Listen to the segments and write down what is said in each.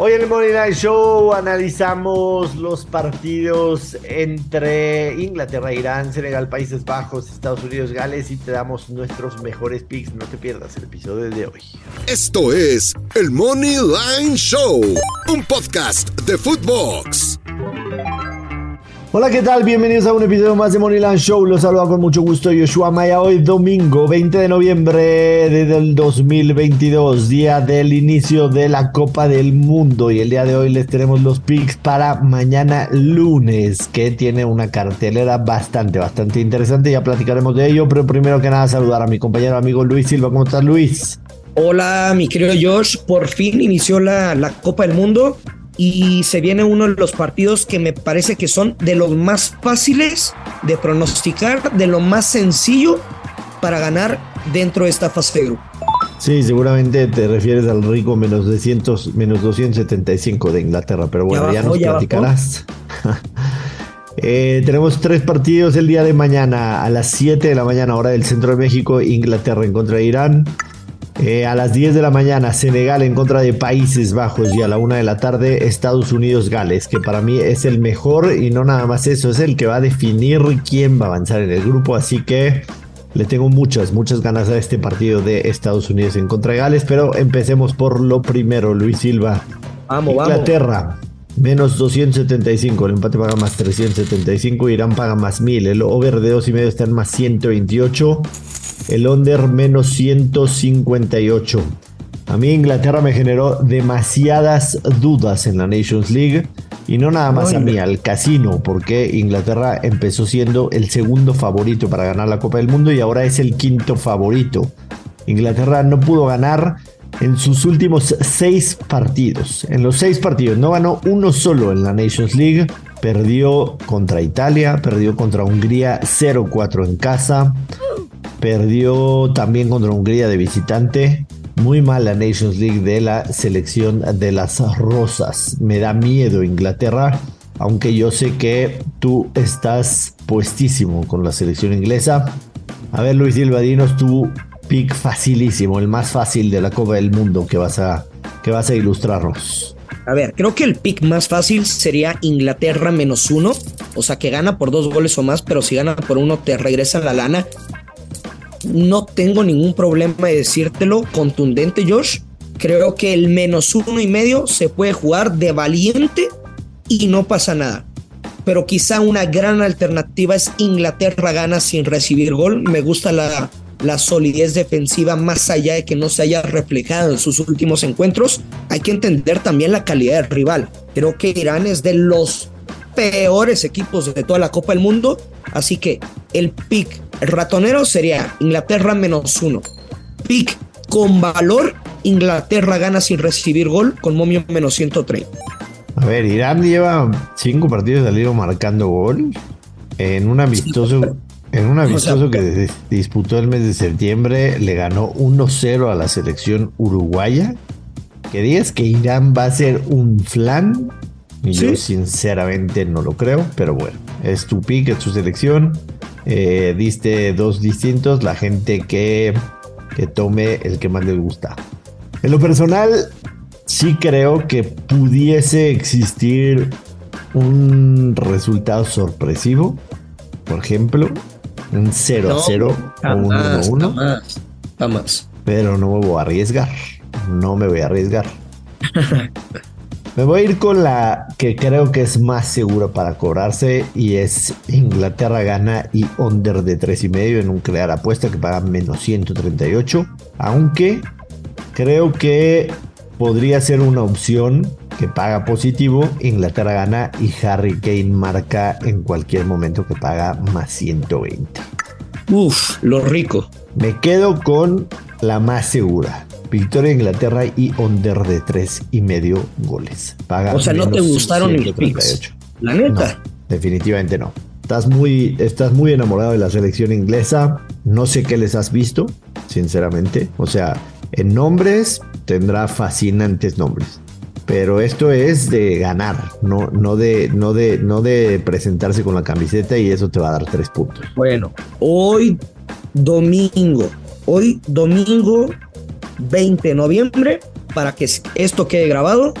Hoy en el Money Night Show analizamos los partidos entre Inglaterra, Irán, Senegal, Países Bajos, Estados Unidos, Gales y te damos nuestros mejores picks. No te pierdas el episodio de hoy. Esto es el Money Line Show, un podcast de Footbox. Hola, ¿qué tal? Bienvenidos a un episodio más de Moneyland Show. Los saluda con mucho gusto Yoshua Maya. Hoy domingo 20 de noviembre del 2022, día del inicio de la Copa del Mundo. Y el día de hoy les tenemos los picks para mañana lunes, que tiene una cartelera bastante, bastante interesante. Ya platicaremos de ello, pero primero que nada saludar a mi compañero amigo Luis Silva. ¿Cómo estás, Luis? Hola, mi querido Josh. Por fin inició la, la Copa del Mundo y se viene uno de los partidos que me parece que son de los más fáciles de pronosticar, de lo más sencillo para ganar dentro de esta fase de grupo. Sí, seguramente te refieres al rico menos 200, menos 275 de Inglaterra, pero bueno, ya, nos platicarás. eh, tenemos tres partidos el día de mañana a las 7 de la mañana, hora del centro de México, Inglaterra en contra de Irán. Eh, a las 10 de la mañana, Senegal en contra de Países Bajos y a la 1 de la tarde, Estados Unidos-Gales, que para mí es el mejor y no nada más eso, es el que va a definir quién va a avanzar en el grupo, así que le tengo muchas, muchas ganas a este partido de Estados Unidos en contra de Gales, pero empecemos por lo primero, Luis Silva. Vamos, Inglaterra. Menos 275, el empate paga más 375, Irán paga más 1000, el over de 2 y medio está en más 128 el under menos 158. A mí Inglaterra me generó demasiadas dudas en la Nations League y no nada más a mí, al casino, porque Inglaterra empezó siendo el segundo favorito para ganar la Copa del Mundo y ahora es el quinto favorito. Inglaterra no pudo ganar en sus últimos seis partidos. En los seis partidos no ganó uno solo en la Nations League. Perdió contra Italia, perdió contra Hungría 0-4 en casa, Perdió también contra Hungría de visitante. Muy mal la Nations League de la selección de las Rosas. Me da miedo Inglaterra, aunque yo sé que tú estás puestísimo con la selección inglesa. A ver, Luis Silva, dinos tu pick facilísimo, el más fácil de la Copa del Mundo que vas a, que vas a ilustrarnos. A ver, creo que el pick más fácil sería Inglaterra menos uno. O sea, que gana por dos goles o más, pero si gana por uno te regresa la lana no tengo ningún problema de decírtelo contundente, Josh. Creo que el menos uno y medio se puede jugar de valiente y no pasa nada. Pero quizá una gran alternativa es Inglaterra gana sin recibir gol. Me gusta la, la solidez defensiva más allá de que no se haya reflejado en sus últimos encuentros. Hay que entender también la calidad del rival. Creo que Irán es de los peores equipos de toda la Copa del Mundo. Así que el pick el ratonero sería Inglaterra menos uno. Pick con valor, Inglaterra gana sin recibir gol con momio menos 130. A ver, Irán lleva cinco partidos salido marcando gol en un amistoso. en un amistoso que disputó el mes de septiembre, le ganó 1-0 a la selección uruguaya. Que digas que Irán va a ser un flan. Y yo sinceramente no lo creo, pero bueno, es tu pick, es tu selección. Eh, diste dos distintos, la gente que, que tome el que más le gusta. En lo personal, sí creo que pudiese existir un resultado sorpresivo. Por ejemplo, un 0 a 0 o un 1 a 1. Jamás. Pero no me voy a arriesgar. No me voy a arriesgar. Me voy a ir con la que creo que es más segura para cobrarse y es Inglaterra gana y under de 3 y medio en un crear apuesta que paga menos 138. Aunque creo que podría ser una opción que paga positivo. Inglaterra gana y Harry Kane marca en cualquier momento que paga más 120. Uf, lo rico. Me quedo con la más segura. Victoria de Inglaterra y under de tres y medio goles. o sea, no te gustaron los picks. La neta. definitivamente no. Estás muy, estás muy enamorado de la selección inglesa. No sé qué les has visto, sinceramente. O sea, en nombres tendrá fascinantes nombres. Pero esto es de ganar, no, no, de, no, de, no de presentarse con la camiseta y eso te va a dar tres puntos. Bueno, hoy domingo, hoy domingo 20 de noviembre, para que esto quede grabado,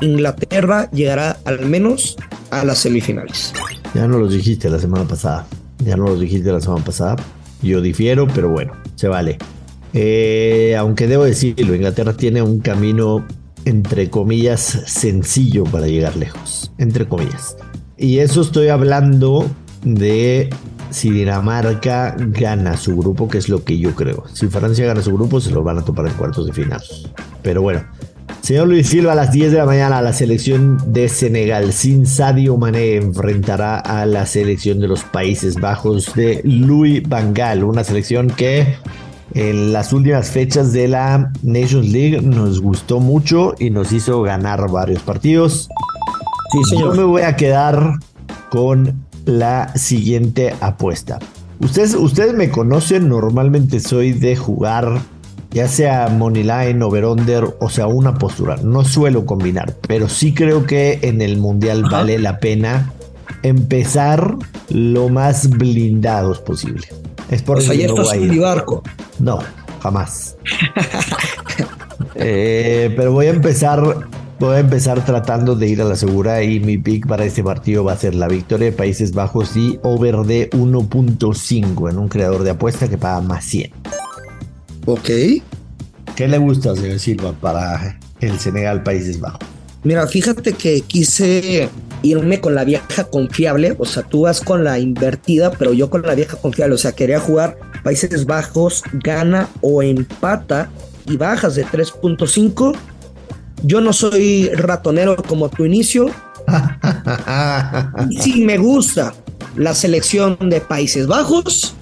Inglaterra llegará al menos a las semifinales. Ya no los dijiste la semana pasada. Ya no los dijiste la semana pasada. Yo difiero, pero bueno, se vale. Eh, aunque debo decirlo, Inglaterra tiene un camino, entre comillas, sencillo para llegar lejos. Entre comillas. Y eso estoy hablando de si Dinamarca gana su grupo, que es lo que yo creo. Si Francia gana su grupo, se lo van a topar en cuartos de final. Pero bueno, señor Luis Silva, a las 10 de la mañana la selección de Senegal sin Sadio Mané enfrentará a la selección de los Países Bajos de Louis Van Gaal, una selección que en las últimas fechas de la Nations League nos gustó mucho y nos hizo ganar varios partidos. Sí, señor. Yo me voy a quedar con la siguiente apuesta. Ustedes, ustedes me conocen, normalmente soy de jugar ya sea money line, over under, o sea, una postura. No suelo combinar, pero sí creo que en el mundial vale la pena empezar lo más blindados posible. Es por eso ya barco. No, jamás. Eh, pero voy a empezar Voy a empezar tratando de ir a la segura y mi pick para este partido va a ser la victoria de Países Bajos y over de 1.5 en un creador de apuesta que paga más 100. Ok. ¿Qué le gusta, señor Silva, para el Senegal Países Bajos? Mira, fíjate que quise irme con la vieja confiable, o sea, tú vas con la invertida, pero yo con la vieja confiable, o sea, quería jugar Países Bajos, gana o empata y bajas de 3.5 yo no soy ratonero como tu inicio. si me gusta la selección de Países Bajos,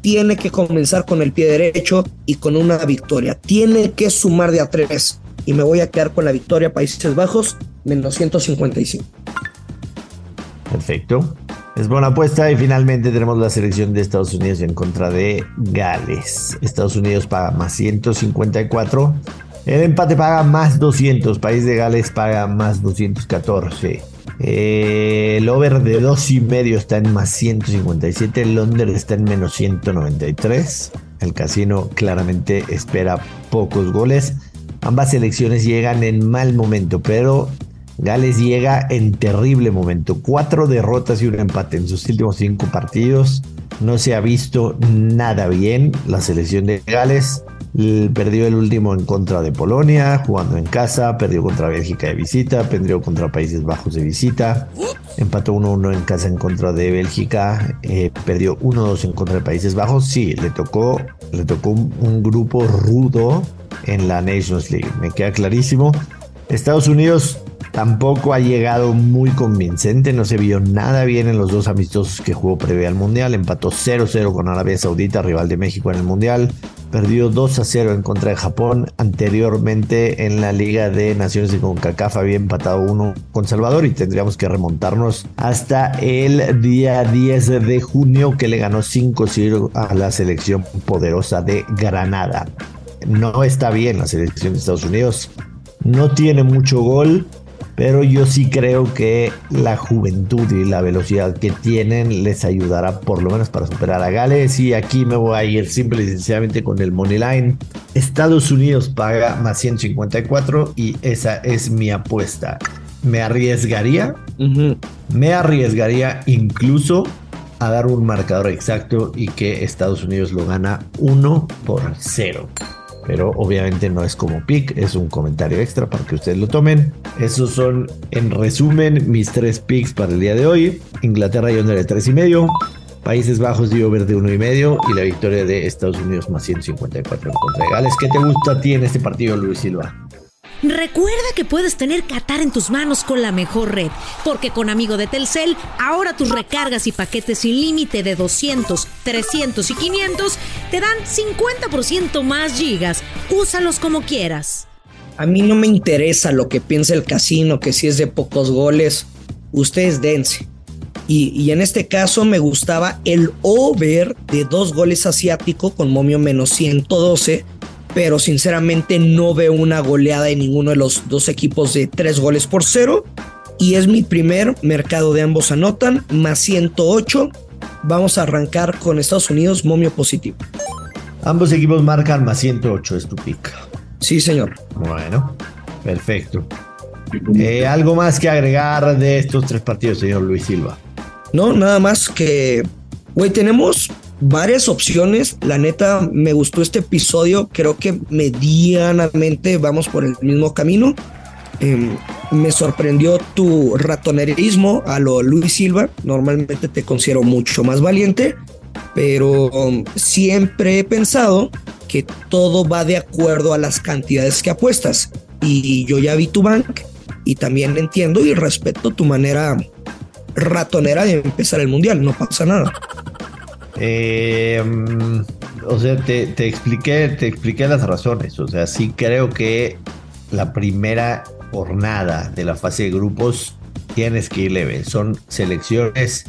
tiene que comenzar con el pie derecho y con una victoria. Tiene que sumar de a tres. Y me voy a quedar con la victoria Países Bajos, menos 155. Perfecto. Es buena apuesta y finalmente tenemos la selección de Estados Unidos en contra de Gales. Estados Unidos paga más 154 el empate paga más 200. País de Gales paga más 214. Eh, el over de 2,5 está en más 157. El Londres está en menos 193. El casino claramente espera pocos goles. Ambas selecciones llegan en mal momento, pero Gales llega en terrible momento. Cuatro derrotas y un empate en sus últimos cinco partidos. No se ha visto nada bien la selección de Gales. Perdió el último en contra de Polonia, jugando en casa, perdió contra Bélgica de visita, perdió contra Países Bajos de visita, empató 1-1 en casa en contra de Bélgica, eh, perdió 1-2 en contra de Países Bajos. Sí, le tocó, le tocó un, grupo rudo en la Nations League, me queda clarísimo. Estados Unidos tampoco ha llegado muy convincente, no se vio nada bien en los dos amistosos que jugó previo al Mundial, empató 0-0 con Arabia Saudita, rival de México en el Mundial, perdió 2 a 0 en contra de Japón. Anteriormente en la Liga de Naciones de CONCACAF había empatado uno con Salvador y tendríamos que remontarnos hasta el día 10 de junio que le ganó 5-0 a la selección poderosa de Granada. No está bien la selección de Estados Unidos. No tiene mucho gol pero yo sí creo que la juventud y la velocidad que tienen les ayudará por lo menos para superar a Gales. Y aquí me voy a ir simple y sencillamente con el Money Line. Estados Unidos paga más 154 y esa es mi apuesta. Me arriesgaría, me arriesgaría incluso a dar un marcador exacto y que Estados Unidos lo gana 1 por 0 pero obviamente no es como pick, es un comentario extra para que ustedes lo tomen. Esos son, en resumen, mis tres picks para el día de hoy. Inglaterra y under de tres y medio. Países Bajos y over de uno y medio y la victoria de Estados Unidos más 154 en contra de Gales. ¿Qué te gusta a ti en este partido, Luis Silva? Recuerda que puedes tener Qatar en tus manos con la mejor red, porque con Amigo de Telcel, ahora tus recargas y paquetes sin límite de 200, 300 y 500 te dan 50% más gigas. Úsalos como quieras. A mí no me interesa lo que piensa el casino, que si es de pocos goles, ustedes dense. Y, y, en este caso me gustaba el over de dos goles asiático con momio menos 112 pero sinceramente no veo una goleada en ninguno de los dos equipos de tres goles por cero. Y es mi primer mercado de ambos anotan, más 108. Vamos a arrancar con Estados Unidos, momio positivo. Ambos equipos marcan más 108, es tu pick. Sí, señor. Bueno, perfecto. Eh, ¿Algo más que agregar de estos tres partidos, señor Luis Silva? No, nada más que, güey, tenemos varias opciones. La neta, me gustó este episodio. Creo que medianamente vamos por el mismo camino. Em, me sorprendió tu ratonerismo a lo Luis Silva. Normalmente te considero mucho más valiente, pero um, siempre he pensado que todo va de acuerdo a las cantidades que apuestas. Y yo ya vi tu bank y también entiendo y respeto tu manera ratonera de empezar el mundial. No pasa nada. Eh, mm, o sea, te, expliqué, te expliqué las razones. O sea, sí creo que la primera jornada de la fase de grupos tienes que ir leve. Son selecciones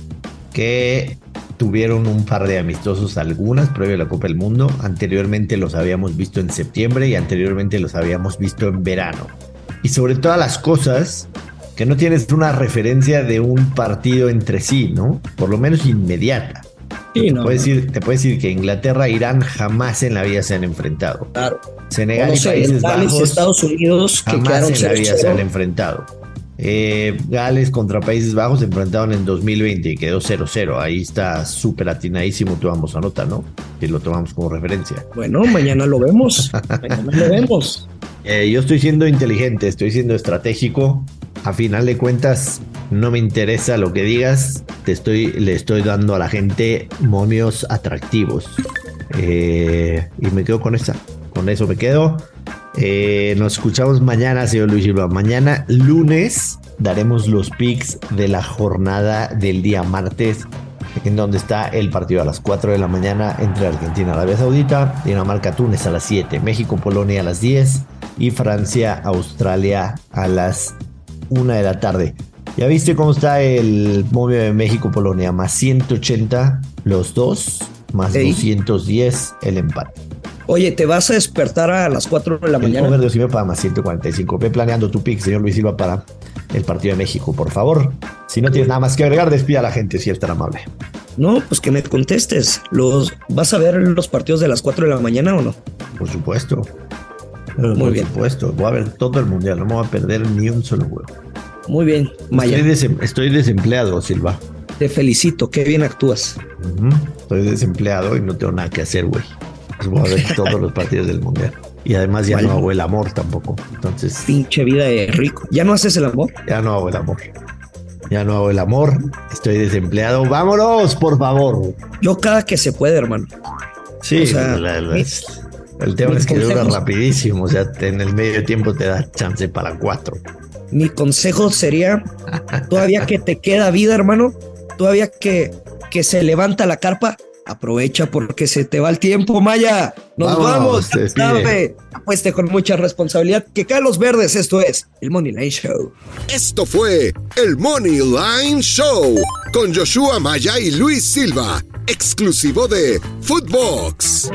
que tuvieron un par de amistosos, algunas previo a la Copa del Mundo. Anteriormente los habíamos visto en septiembre y anteriormente los habíamos visto en verano. Y sobre todas las cosas, que no tienes una referencia de un partido entre sí, ¿no? Por lo menos inmediata. Te, no, puedes te puedes decir que Inglaterra e Irán jamás en la vida se han enfrentado. Claro. Senegal y Países Bajos. Estados Unidos que jamás en la vida se han enfrentado. Eh, Gales contra Países Bajos se enfrentaron en 2020 y quedó 0-0. Ahí está súper atinadísimo tu ambos anota, ¿no? Si lo tomamos como referencia. Bueno, mañana lo vemos. mañana lo vemos. Eh, yo estoy siendo inteligente, estoy siendo estratégico. A final de cuentas, no me interesa lo que digas. Estoy, le estoy dando a la gente momios atractivos. Eh, y me quedo con esa. Con eso me quedo. Eh, nos escuchamos mañana, señor Luis Silva. Mañana, lunes, daremos los picks de la jornada del día martes, en donde está el partido a las 4 de la mañana entre Argentina Arabia Saudita, Dinamarca, Túnez a las 7, México, Polonia a las 10 y Francia, Australia a las 1 de la tarde. ¿Ya viste cómo está el momio de México, Polonia? Más 180 los dos, más Ey. 210 el empate. Oye, ¿te vas a despertar a las 4 de la El mañana? over de Osimhen para más 145. Ve planeando tu pick, señor Luis Silva, para el partido de México, por favor. Si no tienes nada más que agregar, despida a la gente, si es tan amable. No, pues que me contestes. ¿Los, ¿Vas a ver los partidos de las 4 de la mañana o no? Por supuesto. Muy por bien. supuesto. Voy a ver todo el mundial. No me voy a perder ni un solo juego. Muy bien, Maya. Estoy, desem- estoy desempleado, Silva. Te felicito, qué bien actúas. Estoy desempleado y no tengo nada que hacer, güey. Pues voy a ver todos los partidos del mundial. Y además ya Vale. no hago el amor tampoco. Entonces, Pinche vida de rico. ¿Ya no haces el amor? ya no hago el amor. Ya no hago el amor. Estoy desempleado. Vámonos, por favor. Yo cada que se puede, hermano. Sí, O sea, la- la- el tema es que dura rapidísimo. O sea, en el medio tiempo te da chance para cuatro. Mi consejo sería, todavía que te queda vida, hermano, todavía que, que se levanta la carpa, aprovecha porque se te va el tiempo, Maya. Nos vamos, despide. sabe. Apueste con mucha responsabilidad. Que caen los verdes, esto es el Money Line Show. Esto fue el Money Line Show con Joshua Maya y Luis Silva, exclusivo de Footbox.